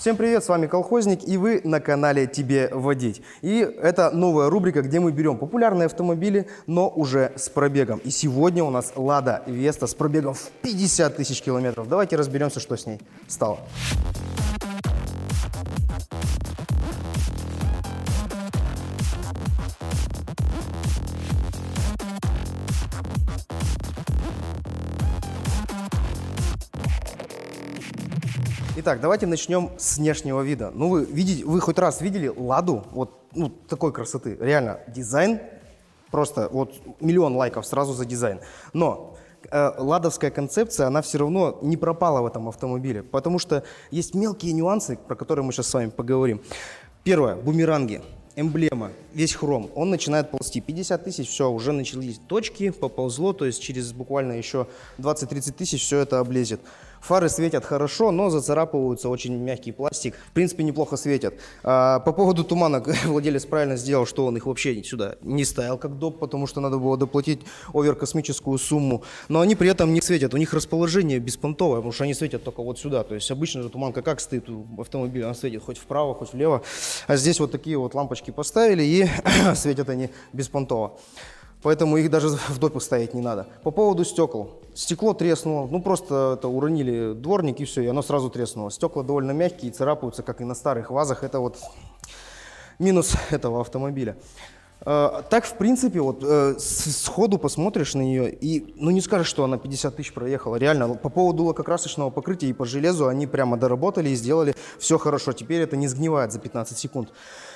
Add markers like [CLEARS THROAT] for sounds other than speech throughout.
Всем привет, с вами Колхозник, и вы на канале «Тебе водить». И это новая рубрика, где мы берем популярные автомобили, но уже с пробегом. И сегодня у нас «Лада Веста» с пробегом в 50 тысяч километров. Давайте разберемся, что с ней стало. Итак, давайте начнем с внешнего вида. Ну, вы видите, вы хоть раз видели ладу вот ну, такой красоты? Реально, дизайн просто вот миллион лайков сразу за дизайн. Но э, ладовская концепция, она все равно не пропала в этом автомобиле, потому что есть мелкие нюансы, про которые мы сейчас с вами поговорим. Первое, бумеранги эмблема, весь хром, он начинает ползти. 50 тысяч, все, уже начались точки, поползло, то есть через буквально еще 20-30 тысяч все это облезет. Фары светят хорошо, но зацарапываются, очень мягкий пластик. В принципе, неплохо светят. А, по поводу тумана [LAUGHS] владелец правильно сделал, что он их вообще сюда не ставил как доп, потому что надо было доплатить оверкосмическую сумму. Но они при этом не светят, у них расположение беспонтовое, потому что они светят только вот сюда. То есть обычно же туманка как стоит у автомобиля, она светит хоть вправо, хоть влево. А здесь вот такие вот лампочки поставили и [CLEARS THROAT] светят они беспонтово. Поэтому их даже в допуск ставить не надо. По поводу стекол. Стекло треснуло. Ну, просто это уронили дворник и все, и оно сразу треснуло. Стекла довольно мягкие, царапаются, как и на старых вазах. Это вот минус [LAUGHS] этого автомобиля. А, так, в принципе, вот э, сходу посмотришь на нее и, ну, не скажешь, что она 50 тысяч проехала. Реально, по поводу лакокрасочного покрытия и по железу они прямо доработали и сделали все хорошо. Теперь это не сгнивает за 15 секунд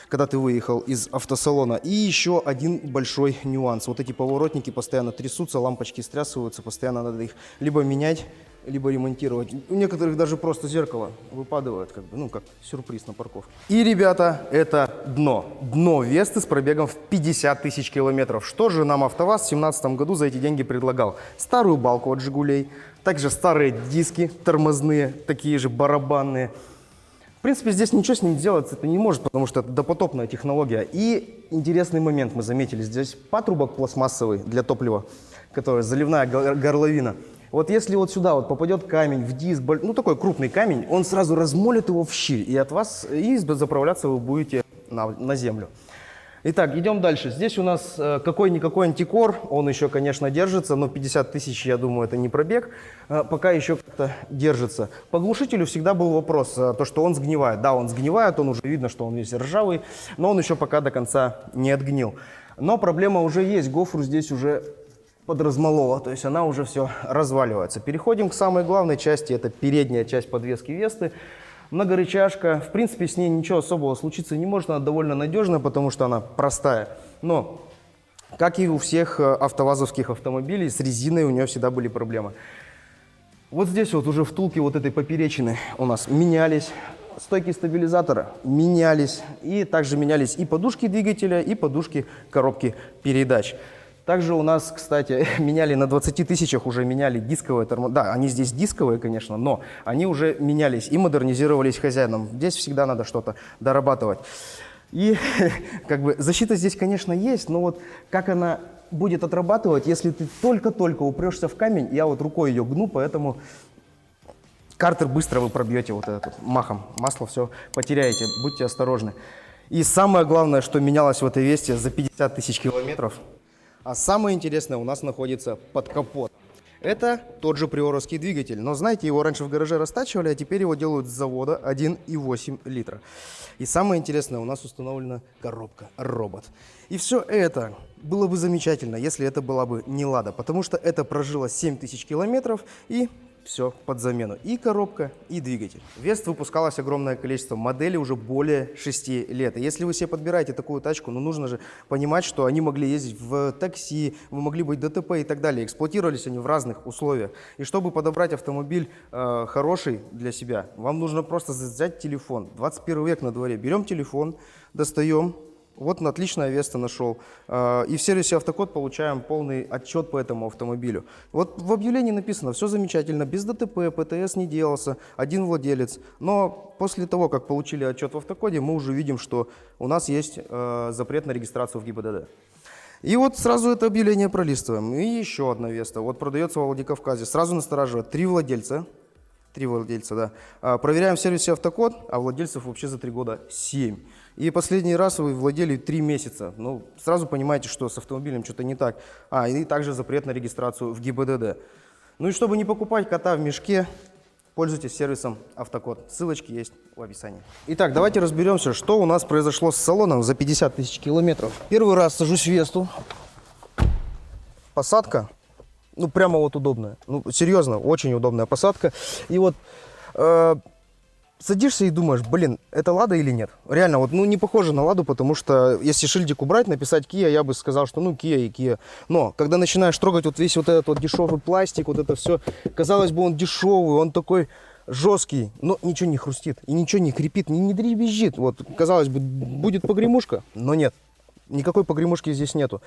когда ты выехал из автосалона. И еще один большой нюанс. Вот эти поворотники постоянно трясутся, лампочки стрясываются, постоянно надо их либо менять, либо ремонтировать. У некоторых даже просто зеркало выпадывает, как бы, ну, как сюрприз на парковке. И, ребята, это дно. Дно Весты с пробегом в 50 тысяч километров. Что же нам АвтоВАЗ в 2017 году за эти деньги предлагал? Старую балку от «Жигулей», также старые диски тормозные, такие же барабанные, принципе, здесь ничего с ним делать это не может, потому что это допотопная технология. И интересный момент мы заметили. Здесь патрубок пластмассовый для топлива, который заливная горловина. Вот если вот сюда вот попадет камень в диск, ну такой крупный камень, он сразу размолит его в щель, и от вас, и заправляться вы будете на, на землю. Итак, идем дальше. Здесь у нас э, какой-никакой антикор, он еще, конечно, держится, но 50 тысяч, я думаю, это не пробег, э, пока еще как-то держится. По глушителю всегда был вопрос, э, то, что он сгнивает. Да, он сгнивает, он уже видно, что он весь ржавый, но он еще пока до конца не отгнил. Но проблема уже есть, гофру здесь уже подразмолола, то есть она уже все разваливается. Переходим к самой главной части, это передняя часть подвески Весты многорычажка. В принципе, с ней ничего особого случиться не может, она довольно надежная, потому что она простая. Но, как и у всех э, автовазовских автомобилей, с резиной у нее всегда были проблемы. Вот здесь вот уже втулки вот этой поперечины у нас менялись, стойки стабилизатора менялись, и также менялись и подушки двигателя, и подушки коробки передач. Также у нас, кстати, [LAUGHS] меняли на 20 тысячах, уже меняли дисковые тормоза. Да, они здесь дисковые, конечно, но они уже менялись и модернизировались хозяином. Здесь всегда надо что-то дорабатывать. И [LAUGHS] как бы защита здесь, конечно, есть, но вот как она будет отрабатывать, если ты только-только упрешься в камень, я вот рукой ее гну, поэтому картер быстро вы пробьете вот этот махом. Масло все потеряете, будьте осторожны. И самое главное, что менялось в этой весте за 50 тысяч километров – а самое интересное у нас находится под капот. Это тот же приоровский двигатель, но знаете, его раньше в гараже растачивали, а теперь его делают с завода 1,8 литра. И самое интересное, у нас установлена коробка робот. И все это было бы замечательно, если это была бы не Лада, потому что это прожило 7 тысяч километров и все под замену. И коробка, и двигатель. Вест выпускалось огромное количество моделей уже более 6 лет. И если вы себе подбираете такую тачку, ну нужно же понимать, что они могли ездить в такси, вы могли быть ДТП и так далее. Эксплуатировались они в разных условиях. И чтобы подобрать автомобиль э, хороший для себя, вам нужно просто взять телефон. 21 век на дворе. Берем телефон, достаем, вот отличное Веста нашел. А, и в сервисе Автокод получаем полный отчет по этому автомобилю. Вот в объявлении написано, все замечательно, без ДТП, ПТС не делался, один владелец. Но после того, как получили отчет в Автокоде, мы уже видим, что у нас есть а, запрет на регистрацию в ГИБДД. И вот сразу это объявление пролистываем. И еще одна Веста. Вот продается во Владикавказе. Сразу настораживает. Три владельца. Три владельца, да. А, проверяем в сервисе автокод, а владельцев вообще за три года семь. И последний раз вы владели три месяца. Ну, сразу понимаете, что с автомобилем что-то не так. А, и также запрет на регистрацию в ГИБДД. Ну и чтобы не покупать кота в мешке, пользуйтесь сервисом Автокод. Ссылочки есть в описании. Итак, давайте разберемся, что у нас произошло с салоном за 50 тысяч километров. Первый раз сажусь в Весту. Посадка, ну прямо вот удобная. Ну серьезно, очень удобная посадка. И вот э, садишься и думаешь, блин, это Лада или нет? Реально, вот, ну, не похоже на Ладу, потому что если шильдик убрать, написать Kia, я бы сказал, что, ну, Kia и Kia. Но, когда начинаешь трогать вот весь вот этот вот дешевый пластик, вот это все, казалось бы, он дешевый, он такой жесткий, но ничего не хрустит, и ничего не крепит, не, не дребезжит. Вот, казалось бы, будет погремушка, но нет. Никакой погремушки здесь нету.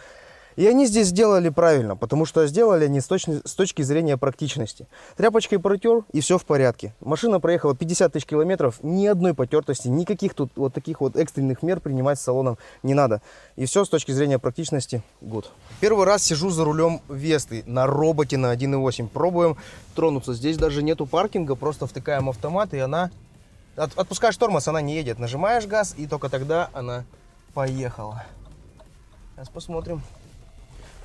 И они здесь сделали правильно, потому что сделали они с точки, с точки зрения практичности. Тряпочкой протер, и все в порядке. Машина проехала 50 тысяч километров, ни одной потертости, никаких тут вот таких вот экстренных мер принимать с салоном не надо. И все с точки зрения практичности good. Первый раз сижу за рулем Весты на роботе на 1.8. Пробуем тронуться. Здесь даже нету паркинга, просто втыкаем автомат, и она... От, отпускаешь тормоз, она не едет. Нажимаешь газ, и только тогда она поехала. Сейчас посмотрим.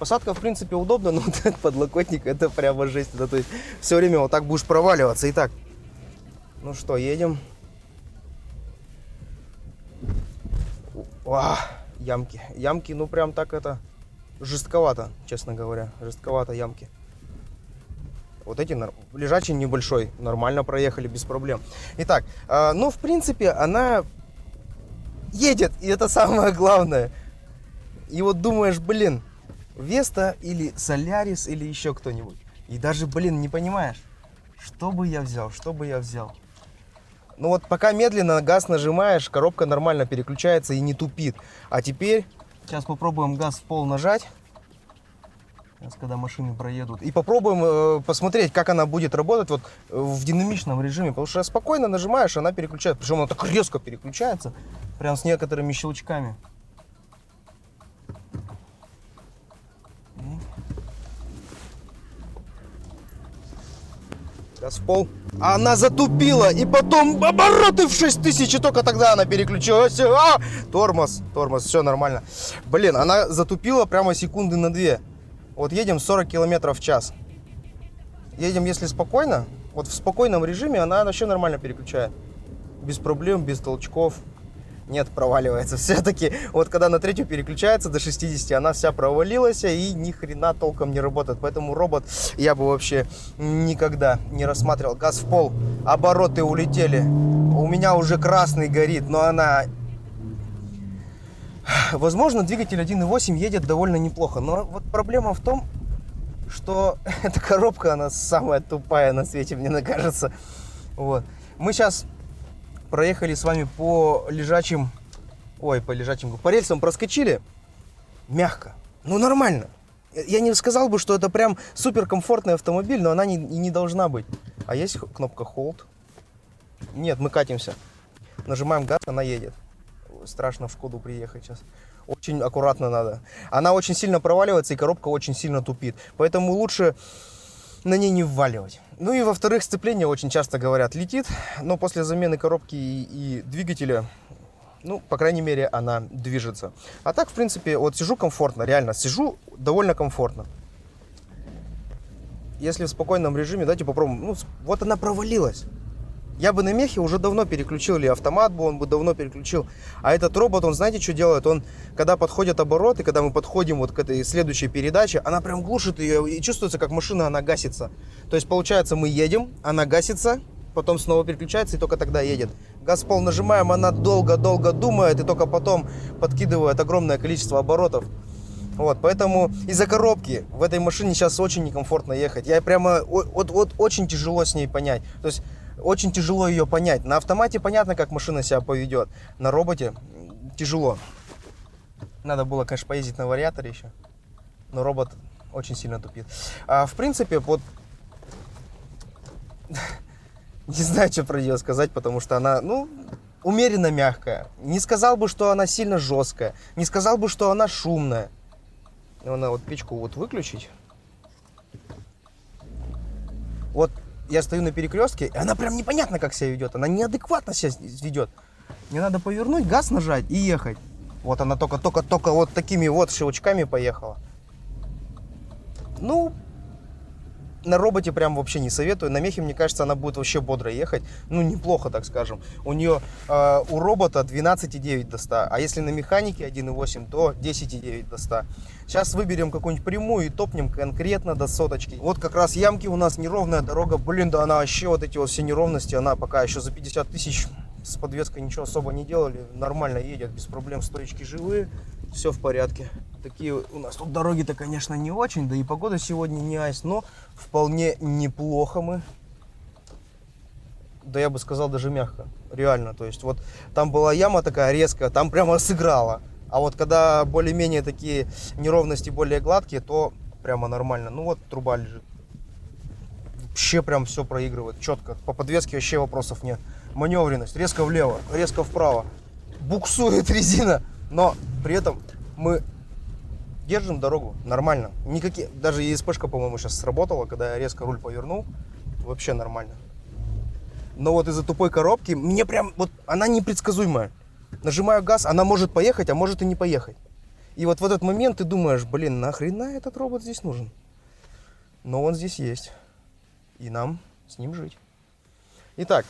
Посадка, в принципе, удобна, но [LAUGHS] вот подлокотник, это прямо жесть. Да, то есть все время вот так будешь проваливаться. Итак, ну что, едем. О, ямки. Ямки, ну прям так это жестковато, честно говоря. Жестковато ямки. Вот эти лежачий небольшой, нормально проехали, без проблем. Итак, э, ну, в принципе, она едет, и это самое главное. И вот думаешь, блин, Веста или Солярис или еще кто-нибудь. И даже, блин, не понимаешь, что бы я взял, что бы я взял. Ну вот пока медленно газ нажимаешь, коробка нормально переключается и не тупит. А теперь сейчас попробуем газ в пол нажать. Сейчас, когда машины проедут. И попробуем э, посмотреть, как она будет работать вот э, в динамичном режиме. Потому что спокойно нажимаешь, она переключается. Причем она так резко переключается. Прям с некоторыми щелчками. Газ в пол. Она затупила, и потом обороты в 6 тысяч, и только тогда она переключилась. А! Тормоз, тормоз, все нормально. Блин, она затупила прямо секунды на две. Вот едем 40 километров в час. Едем, если спокойно, вот в спокойном режиме она вообще нормально переключает. Без проблем, без толчков. Нет, проваливается. [LAUGHS] Все-таки вот когда на третью переключается до 60, она вся провалилась и ни хрена толком не работает. Поэтому робот я бы вообще никогда не рассматривал. Газ в пол, обороты улетели. У меня уже красный горит, но она... [SIGHS] Возможно, двигатель 1.8 едет довольно неплохо. Но вот проблема в том, что [LAUGHS] эта коробка, она самая тупая на свете, мне [LAUGHS] кажется. Вот. Мы сейчас проехали с вами по лежачим, ой, по лежачим, по рельсам проскочили, мягко, ну нормально. Я не сказал бы, что это прям супер комфортный автомобиль, но она не, не должна быть. А есть кнопка Hold? Нет, мы катимся. Нажимаем газ, она едет. Страшно в Шкоду приехать сейчас. Очень аккуратно надо. Она очень сильно проваливается и коробка очень сильно тупит. Поэтому лучше на ней не вваливать. Ну и во-вторых, сцепление очень часто говорят летит, но после замены коробки и, и двигателя, ну, по крайней мере, она движется. А так, в принципе, вот сижу комфортно, реально, сижу довольно комфортно. Если в спокойном режиме, давайте попробуем. Ну, вот она провалилась. Я бы на мехе уже давно переключил, или автомат бы он бы давно переключил. А этот робот, он знаете, что делает? Он, когда подходят обороты, когда мы подходим вот к этой следующей передаче, она прям глушит ее и чувствуется, как машина, она гасится. То есть, получается, мы едем, она гасится, потом снова переключается и только тогда едет. Газ пол нажимаем, она долго-долго думает и только потом подкидывает огромное количество оборотов. Вот, поэтому из-за коробки в этой машине сейчас очень некомфортно ехать. Я прямо, вот, вот очень тяжело с ней понять. То есть очень тяжело ее понять. На автомате понятно, как машина себя поведет. На роботе тяжело. Надо было, конечно, поездить на вариаторе еще. Но робот очень сильно тупит. А, в принципе, вот... [LAUGHS] Не знаю, что про нее сказать, потому что она, ну, умеренно мягкая. Не сказал бы, что она сильно жесткая. Не сказал бы, что она шумная. Она вот печку вот выключить. Вот я стою на перекрестке, и она прям непонятно как себя ведет. Она неадекватно себя ведет. Мне надо повернуть, газ нажать и ехать. Вот она только-только-только вот такими вот щелчками поехала. Ну, на роботе прям вообще не советую. На мехе, мне кажется, она будет вообще бодро ехать. Ну, неплохо, так скажем. У нее, э, у робота 12,9 до 100. А если на механике 1,8, то 10,9 до 100. Сейчас выберем какую-нибудь прямую и топнем конкретно до соточки. Вот как раз ямки у нас неровная дорога. Блин, да она вообще вот эти вот все неровности, она пока еще за 50 тысяч с подвеской ничего особо не делали. Нормально едет, без проблем, стоечки живые. Все в порядке. Такие у нас тут дороги-то, конечно, не очень, да и погода сегодня не айс, но вполне неплохо мы. Да я бы сказал, даже мягко. Реально. То есть вот там была яма такая резкая, там прямо сыграла. А вот когда более-менее такие неровности более гладкие, то прямо нормально. Ну вот труба лежит. Вообще прям все проигрывает. Четко. По подвеске вообще вопросов нет маневренность, резко влево, резко вправо. Буксует резина, но при этом мы держим дорогу нормально. Никакие, даже ЕСПшка, по-моему, сейчас сработала, когда я резко руль повернул. Вообще нормально. Но вот из-за тупой коробки мне прям, вот она непредсказуемая. Нажимаю газ, она может поехать, а может и не поехать. И вот в этот момент ты думаешь, блин, нахрена этот робот здесь нужен? Но он здесь есть. И нам с ним жить. Итак,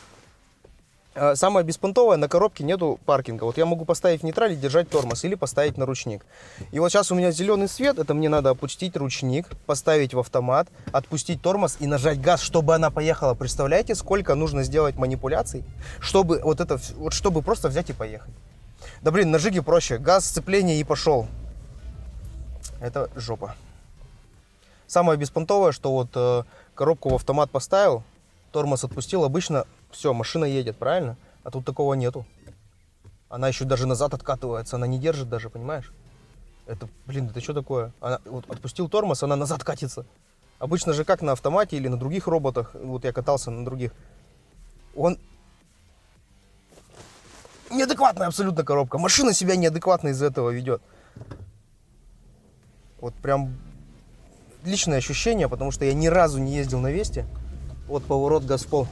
а, самое беспонтовое, на коробке нету паркинга. Вот я могу поставить в нейтраль и держать тормоз или поставить на ручник. И вот сейчас у меня зеленый свет, это мне надо опустить ручник, поставить в автомат, отпустить тормоз и нажать газ, чтобы она поехала. Представляете, сколько нужно сделать манипуляций, чтобы вот это, вот чтобы просто взять и поехать. Да блин, на жиге проще. Газ, сцепление и пошел. Это жопа. Самое беспонтовое, что вот э, коробку в автомат поставил, тормоз отпустил, обычно все, машина едет, правильно? А тут такого нету. Она еще даже назад откатывается, она не держит даже, понимаешь? Это, блин, это что такое? Она, вот отпустил тормоз, она назад катится. Обычно же как на автомате или на других роботах, вот я катался на других, он неадекватная абсолютно коробка. Машина себя неадекватно из-за этого ведет. Вот прям личное ощущение, потому что я ни разу не ездил на Весте. Вот поворот Газпол.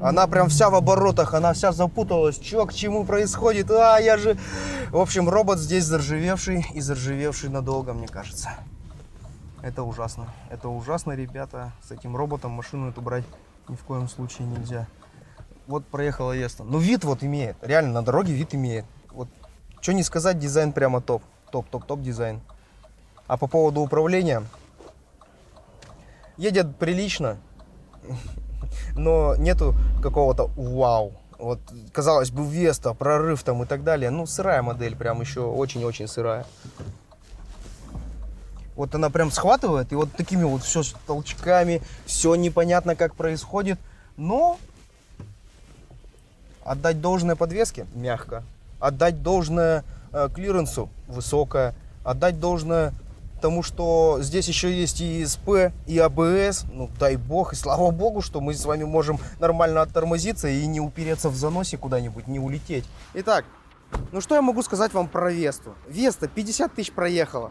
Она прям вся в оборотах, она вся запуталась. Чё, к чему происходит? А, я же... В общем, робот здесь заржавевший и заржавевший надолго, мне кажется. Это ужасно. Это ужасно, ребята. С этим роботом машину эту брать ни в коем случае нельзя. Вот проехала Еста. Ну, вид вот имеет. Реально, на дороге вид имеет. Вот, что не сказать, дизайн прямо топ. Топ, топ, топ дизайн. А по поводу управления, едет прилично, [LAUGHS] но нету какого-то вау. Вот, казалось бы, Веста, прорыв там и так далее. Ну, сырая модель, прям еще очень-очень сырая. Вот она прям схватывает, и вот такими вот все толчками, все непонятно, как происходит. Но отдать должное подвеске мягко, отдать должное э, клиренсу высокое, отдать должное потому что здесь еще есть и ИСП, и АБС. Ну, дай бог, и слава богу, что мы с вами можем нормально оттормозиться и не упереться в заносе куда-нибудь, не улететь. Итак, ну что я могу сказать вам про Весту? Веста 50 тысяч проехала.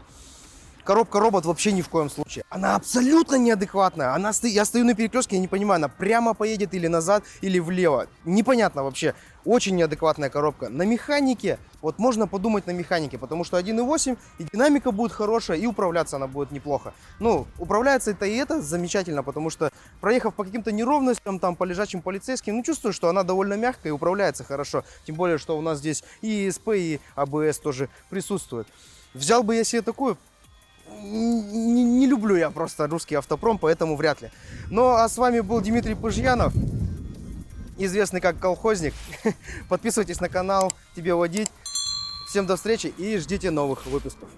Коробка робот вообще ни в коем случае. Она абсолютно неадекватная. Она сто... Я стою на перекрестке, я не понимаю, она прямо поедет или назад, или влево. Непонятно вообще. Очень неадекватная коробка. На механике, вот можно подумать на механике, потому что 1.8 и динамика будет хорошая, и управляться она будет неплохо. Ну, управляется это и это замечательно, потому что проехав по каким-то неровностям, там, по лежачим полицейским, ну, чувствую, что она довольно мягкая и управляется хорошо. Тем более, что у нас здесь и ESP, и ABS тоже присутствует. Взял бы я себе такую, не, не люблю я просто русский автопром, поэтому вряд ли. Ну, а с вами был Дмитрий Пыжьянов, известный как колхозник. [LAUGHS] Подписывайтесь на канал «Тебе водить». Всем до встречи и ждите новых выпусков.